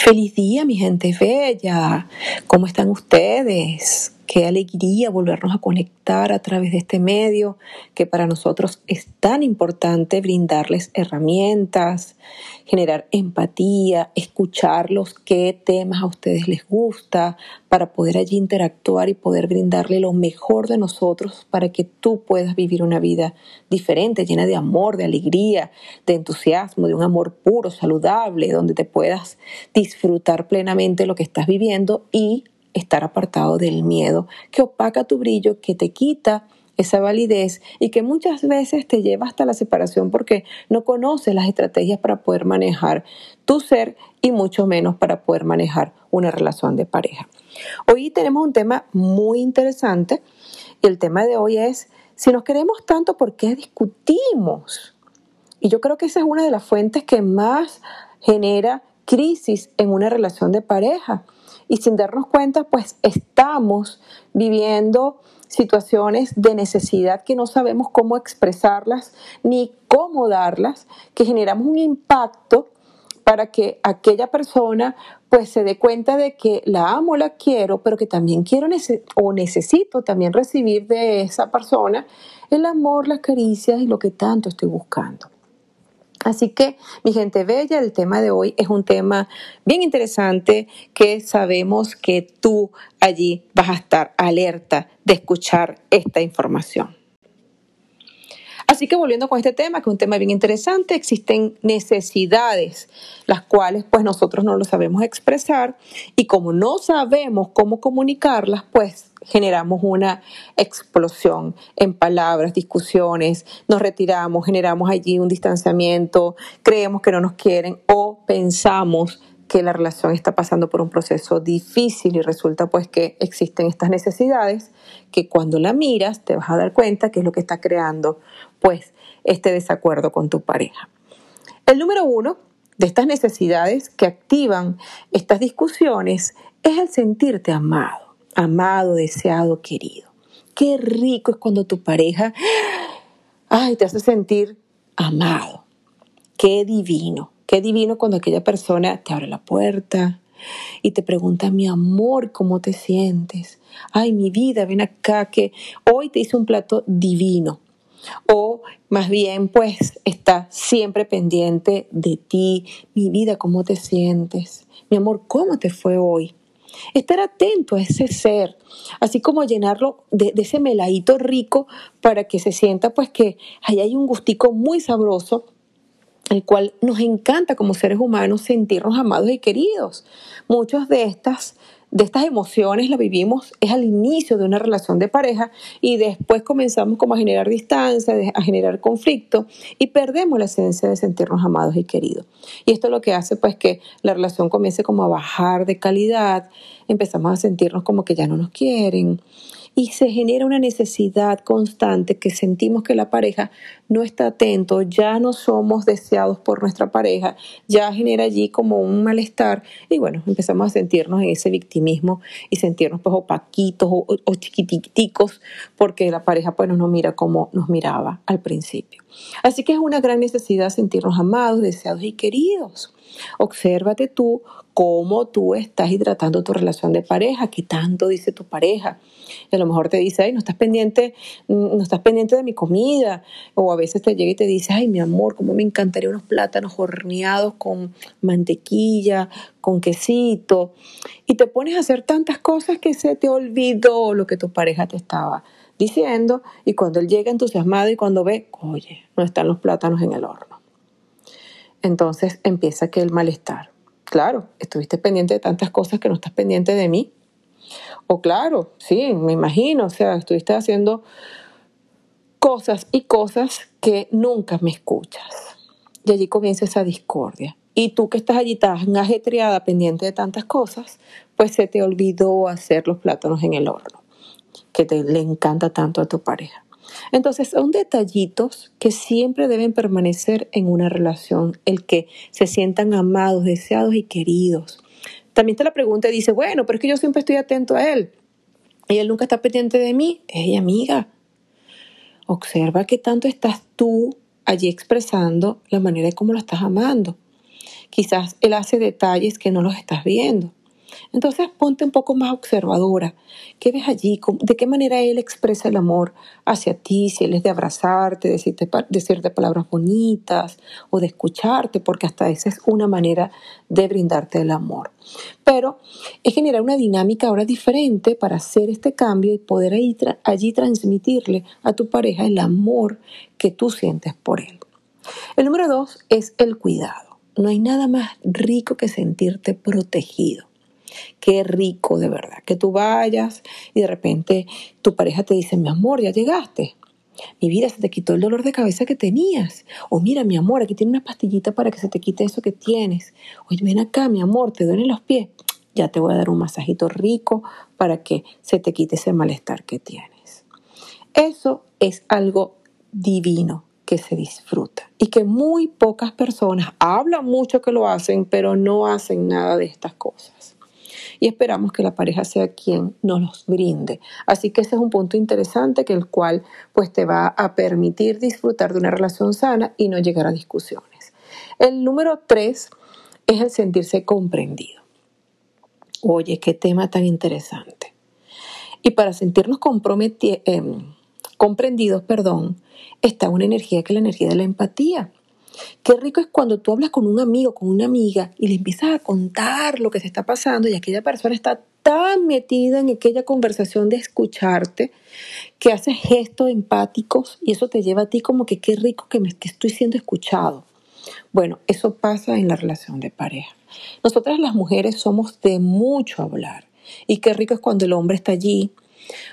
Feliz día, mi gente bella. ¿Cómo están ustedes? Qué alegría volvernos a conectar a través de este medio que para nosotros es tan importante brindarles herramientas, generar empatía, escucharlos, qué temas a ustedes les gusta, para poder allí interactuar y poder brindarle lo mejor de nosotros para que tú puedas vivir una vida diferente, llena de amor, de alegría, de entusiasmo, de un amor puro, saludable, donde te puedas disfrutar plenamente lo que estás viviendo y estar apartado del miedo que opaca tu brillo, que te quita esa validez y que muchas veces te lleva hasta la separación porque no conoces las estrategias para poder manejar tu ser y mucho menos para poder manejar una relación de pareja. Hoy tenemos un tema muy interesante y el tema de hoy es si nos queremos tanto, ¿por qué discutimos? Y yo creo que esa es una de las fuentes que más genera crisis en una relación de pareja y sin darnos cuenta, pues estamos viviendo situaciones de necesidad que no sabemos cómo expresarlas ni cómo darlas, que generamos un impacto para que aquella persona pues se dé cuenta de que la amo, la quiero, pero que también quiero o necesito también recibir de esa persona el amor, las caricias y lo que tanto estoy buscando. Así que, mi gente bella, el tema de hoy es un tema bien interesante que sabemos que tú allí vas a estar alerta de escuchar esta información. Así que volviendo con este tema, que es un tema bien interesante, existen necesidades, las cuales pues nosotros no lo sabemos expresar y como no sabemos cómo comunicarlas, pues generamos una explosión en palabras, discusiones, nos retiramos, generamos allí un distanciamiento, creemos que no nos quieren o pensamos que la relación está pasando por un proceso difícil y resulta pues que existen estas necesidades que cuando la miras te vas a dar cuenta que es lo que está creando pues este desacuerdo con tu pareja. El número uno de estas necesidades que activan estas discusiones es el sentirte amado, amado, deseado, querido. Qué rico es cuando tu pareja ay, te hace sentir amado. Qué divino. Qué divino cuando aquella persona te abre la puerta y te pregunta, mi amor, ¿cómo te sientes? Ay, mi vida, ven acá, que hoy te hice un plato divino. O más bien, pues, está siempre pendiente de ti. Mi vida, ¿cómo te sientes? Mi amor, ¿cómo te fue hoy? Estar atento a ese ser, así como llenarlo de, ese meladito rico para que se sienta pues que ahí hay un gustico muy sabroso el cual nos encanta como seres humanos sentirnos amados y queridos. Muchas de estas de estas emociones las vivimos es al inicio de una relación de pareja y después comenzamos como a generar distancia, a generar conflicto y perdemos la esencia de sentirnos amados y queridos. Y esto es lo que hace pues que la relación comience como a bajar de calidad, empezamos a sentirnos como que ya no nos quieren, y se genera una necesidad constante que sentimos que la pareja no está atento, ya no somos deseados por nuestra pareja, ya genera allí como un malestar y bueno, empezamos a sentirnos en ese victimismo y sentirnos pues opaquitos o, o chiquiticos porque la pareja pues no nos mira como nos miraba al principio. Así que es una gran necesidad sentirnos amados, deseados y queridos. Obsérvate tú cómo tú estás hidratando tu relación de pareja, qué tanto dice tu pareja. A lo mejor te dice, ay, no estás pendiente, mm, no estás pendiente de mi comida. O a veces te llega y te dice, ay, mi amor, cómo me encantaría unos plátanos horneados con mantequilla, con quesito. Y te pones a hacer tantas cosas que se te olvidó lo que tu pareja te estaba diciendo. Y cuando él llega entusiasmado y cuando ve, oye, no están los plátanos en el horno. Entonces empieza aquel malestar claro, estuviste pendiente de tantas cosas que no estás pendiente de mí. O claro, sí, me imagino, o sea, estuviste haciendo cosas y cosas que nunca me escuchas. Y allí comienza esa discordia. Y tú que estás allí tan ajetreada, pendiente de tantas cosas, pues se te olvidó hacer los plátanos en el horno, que te le encanta tanto a tu pareja. Entonces, son detallitos que siempre deben permanecer en una relación, el que se sientan amados, deseados y queridos. También te la pregunta y dice, bueno, pero es que yo siempre estoy atento a él y él nunca está pendiente de mí. Ella, amiga, observa qué tanto estás tú allí expresando la manera de cómo lo estás amando. quizás él hace detalles que no los estás viendo. Entonces ponte un poco más observadora. ¿Qué ves allí? ¿De qué manera él expresa el amor hacia ti? Si él es de abrazarte, decirte, palabras bonitas o de escucharte, porque hasta esa es una manera de brindarte el amor. Pero es generar una dinámica ahora diferente para hacer este cambio y poder allí transmitirle a tu pareja el amor que tú sientes por él. El número dos es el cuidado. No hay nada más rico que sentirte protegido. Qué rico de verdad, que tú vayas y de repente tu pareja te dice, mi amor, ya llegaste. Mi vida se te quitó el dolor de cabeza que tenías. O mira, mi amor, aquí tiene una pastillita para que se te quite eso que tienes. Oye, ven acá, mi amor, te duelen los pies. Ya te voy a dar un masajito rico para que se te quite ese malestar que tienes. Eso es algo divino que se disfruta y que muy pocas personas hablan mucho que lo hacen, pero no hacen nada de estas cosas y esperamos que la pareja sea quien nos los brinde. Así que ese es un punto interesante que el cual pues te va a permitir disfrutar de una relación sana y no llegar a discusiones. El número tres es el sentirse comprendido. Oye, qué tema tan interesante. Y para sentirnos em, comprendidos, perdón, está una energía que es la energía de la empatía. Qué rico es cuando tú hablas con un amigo, con una amiga y le empiezas a contar lo que se está pasando y aquella persona está tan metida en aquella conversación de escucharte que hace gestos empáticos y eso te lleva a ti como que qué rico que, me, estoy siendo escuchado. Bueno, eso pasa en la relación de pareja. Nosotras las mujeres somos de mucho hablar y qué rico es cuando el hombre está allí,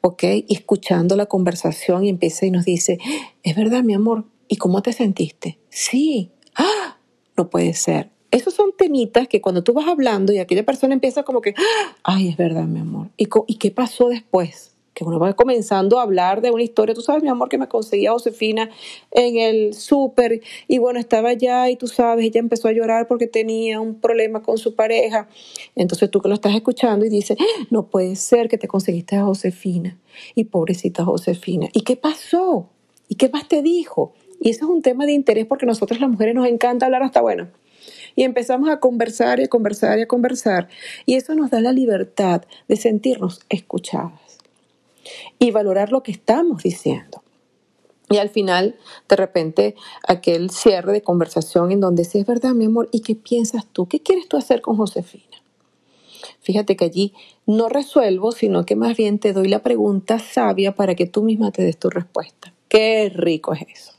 ¿ok? Escuchando la conversación y empieza y nos dice, es verdad, mi amor, ¿Y cómo te sentiste? Sí. ¡Ah! No puede ser. Esos son temitas que cuando tú vas hablando y aquella persona empieza como que, ¡Ah! ay, es verdad, mi amor. ¿Y, ¿Y qué pasó después? que uno va comenzando a hablar de una historia. Tú sabes, mi amor, que me conseguía Josefina en el súper y bueno, estaba allá y tú sabes, ella empezó a llorar porque tenía un problema con su pareja. Entonces tú que lo estás escuchando y dices, ¡Ah! no puede ser que te conseguiste a Josefina. Y pobrecita Josefina. ¿Y qué pasó? ¿Y qué más te dijo? Y eso es un tema de interés porque nosotros las mujeres nos encanta hablar hasta bueno. Y empezamos a conversar y a conversar y a conversar. Y eso nos da la libertad de sentirnos escuchadas y valorar lo que estamos diciendo. Y al final, de repente, aquel cierre de conversación en donde sí es verdad, mi amor, ¿y qué piensas tú? ¿Qué quieres tú hacer con Josefina? Fíjate que allí no resuelvo, sino que más bien te doy la pregunta sabia para que tú misma te des tu respuesta. Qué rico es eso.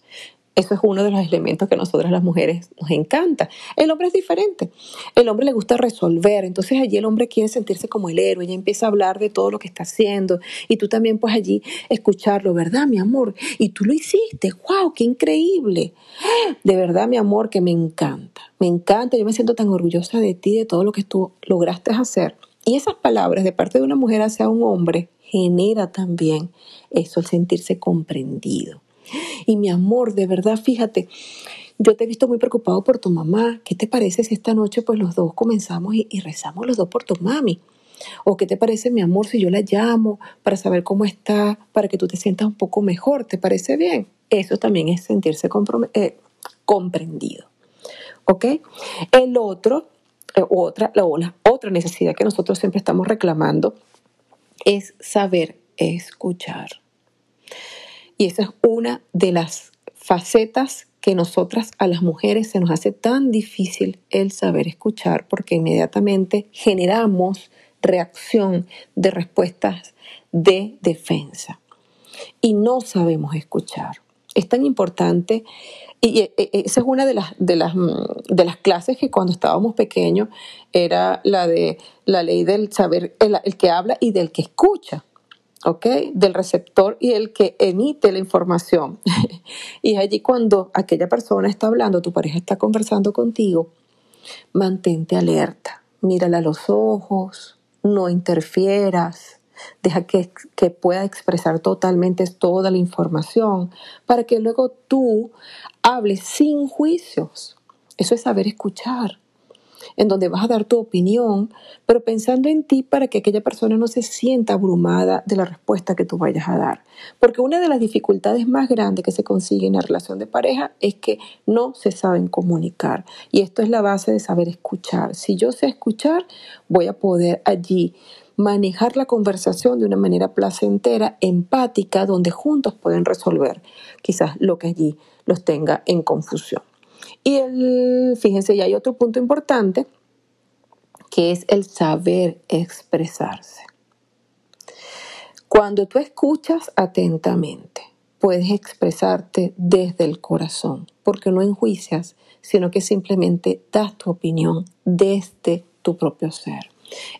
Eso es uno de los elementos que a nosotras las mujeres nos encanta. El hombre es diferente. El hombre le gusta resolver. Entonces allí el hombre quiere sentirse como el héroe. Ella empieza a hablar de todo lo que está haciendo. Y tú también pues allí escucharlo, ¿verdad, mi amor? Y tú lo hiciste. ¡Wow! ¡Qué increíble! De verdad, mi amor, que me encanta. Me encanta. Yo me siento tan orgullosa de ti, de todo lo que tú lograste hacer. Y esas palabras de parte de una mujer hacia un hombre genera también eso, el sentirse comprendido. Y mi amor, de verdad, fíjate, yo te he visto muy preocupado por tu mamá. ¿Qué te parece si esta noche pues los dos comenzamos y, rezamos los dos por tu mami? ¿O qué te parece, mi amor, si yo la llamo para saber cómo está, para que tú te sientas un poco mejor? ¿Te parece bien? Eso también es sentirse eh, comprendido. ¿Ok? El otro, eh, otra, la, otra necesidad que nosotros siempre estamos reclamando es saber escuchar. Y esa es una de las facetas que nosotras a las mujeres se nos hace tan difícil el saber escuchar porque inmediatamente generamos reacción de respuestas de defensa y no sabemos escuchar. Es tan importante y e, e, esa es una de las, de las, mm, de las clases que cuando estábamos pequeños era la de la ley del saber, el que habla y del que escucha. ¿Ok? Del receptor y el que emite la información. y allí cuando aquella persona está hablando, tu pareja está conversando contigo, mantente alerta, mírala a los ojos, no interfieras, deja que, que pueda expresar totalmente toda la información para que luego tú hables sin juicios. Eso es saber escuchar. En donde vas a dar tu opinión, pero pensando en ti para que aquella persona no se sienta abrumada de la respuesta que tú vayas a dar. Porque una de las dificultades más grandes que se consigue en la relación de pareja es que no se saben comunicar. Y esto es la base de saber escuchar. Si yo sé escuchar, voy a poder allí manejar la conversación de una manera placentera, empática, donde juntos pueden resolver quizás lo que allí los tenga en confusión. Y el, fíjense, ya hay otro punto importante, que es el saber expresarse. Cuando tú escuchas atentamente, puedes expresarte desde el corazón, porque no enjuicias, sino que simplemente das tu opinión desde tu propio ser.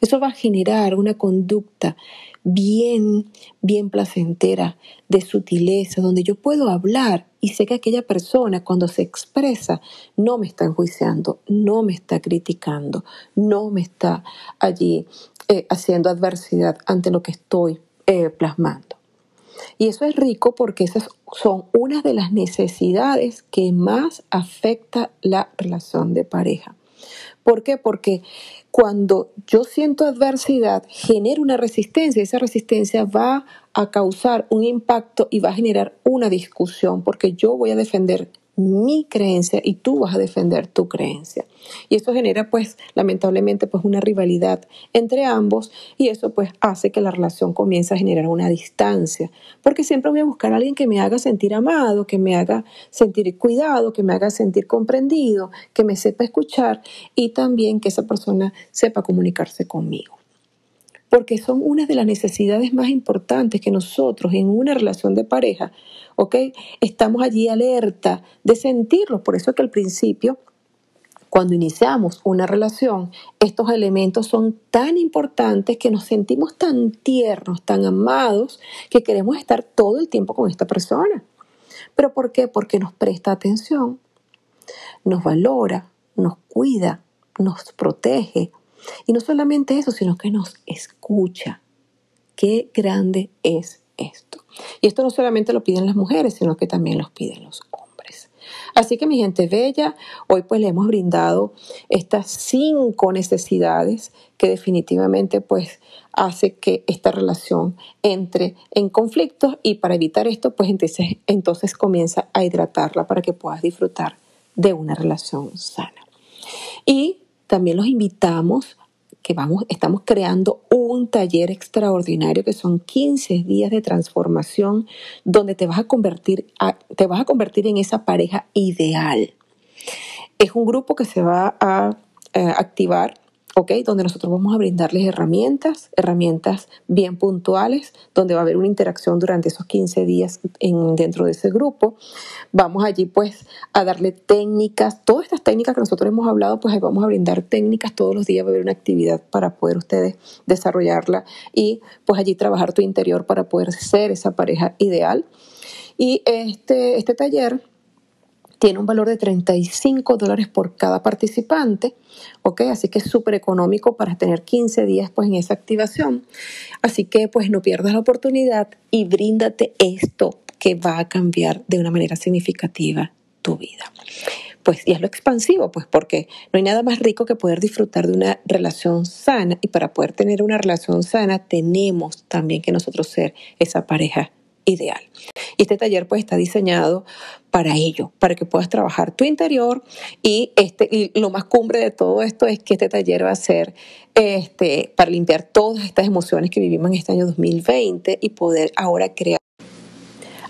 Eso va a generar una conducta bien, bien placentera, de sutileza, donde yo puedo hablar y sé que aquella persona cuando se expresa no me está enjuiciando, no me está criticando, no me está allí eh, haciendo adversidad ante lo que estoy eh, plasmando. Y eso es rico porque esas son una de las necesidades que más afecta la relación de pareja. ¿Por qué? Porque cuando yo siento adversidad, genero una resistencia. Esa resistencia va a causar un impacto y va a generar una discusión porque yo voy a defender mi creencia y tú vas a defender tu creencia. Y eso genera pues lamentablemente pues una rivalidad entre ambos y eso pues hace que la relación comience a generar una distancia, porque siempre voy a buscar a alguien que me haga sentir amado, que me haga sentir cuidado, que me haga sentir comprendido, que me sepa escuchar y también que esa persona sepa comunicarse conmigo porque son una de las necesidades más importantes que nosotros en una relación de pareja, ¿ok? Estamos allí alerta de sentirlos. Por eso es que al principio, cuando iniciamos una relación, estos elementos son tan importantes que nos sentimos tan tiernos, tan amados, que queremos estar todo el tiempo con esta persona. ¿Pero por qué? Porque nos presta atención, nos valora, nos cuida, nos protege, y no solamente eso, sino que nos escucha. Qué grande es esto. Y esto no solamente lo piden las mujeres, sino que también lo piden los hombres. Así que mi gente bella, hoy pues le hemos brindado estas cinco necesidades que definitivamente pues hace que esta relación entre en conflictos y para evitar esto pues entonces, entonces comienza a hidratarla para que puedas disfrutar de una relación sana. Y también los invitamos que vamos, estamos creando un taller extraordinario que son 15 días de transformación donde te vas a convertir, te vas a convertir en esa pareja ideal. Es un grupo que se va a eh, activar donde nosotros vamos a brindarles herramientas, herramientas bien puntuales, donde va a haber una interacción durante esos 15 días en, dentro de ese grupo. Vamos allí pues a darle técnicas, todas estas técnicas que nosotros hemos hablado, pues ahí vamos a brindar técnicas, todos los días va a haber una actividad para poder ustedes desarrollarla y pues allí trabajar tu interior para poder ser esa pareja ideal. Y este, este taller tiene un valor de 35 dólares por cada participante, ¿ok? Así que es súper económico para tener 15 días pues en esa activación. Así que pues no pierdas la oportunidad y bríndate esto que va a cambiar de una manera significativa tu vida. Pues y es lo expansivo, pues porque no hay nada más rico que poder disfrutar de una relación sana y para poder tener una relación sana tenemos también que nosotros ser esa pareja ideal. Y este taller pues está diseñado para ello, para que puedas trabajar tu interior y, este, y lo más cumbre de todo esto es que este taller va a ser este, para limpiar todas estas emociones que vivimos en este año 2020 y poder ahora crear.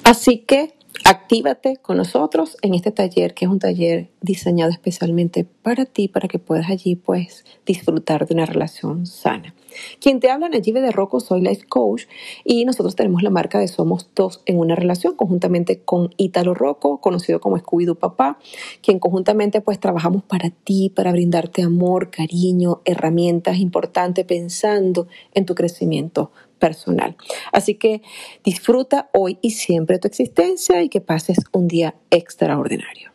Así que Actívate con nosotros en este taller, que es un taller diseñado especialmente para ti, para que puedas allí pues disfrutar de una relación sana. Quien te habla, Nayibe de Rocco, soy Life Coach y nosotros tenemos la marca de Somos Dos en una relación conjuntamente con Ítalo Rocco, conocido como Scooby-Doo Papá, quien conjuntamente pues trabajamos para ti, para brindarte amor, cariño, herramientas importantes pensando en tu crecimiento personal. Así que disfruta hoy y siempre tu existencia y que pases un día extraordinario.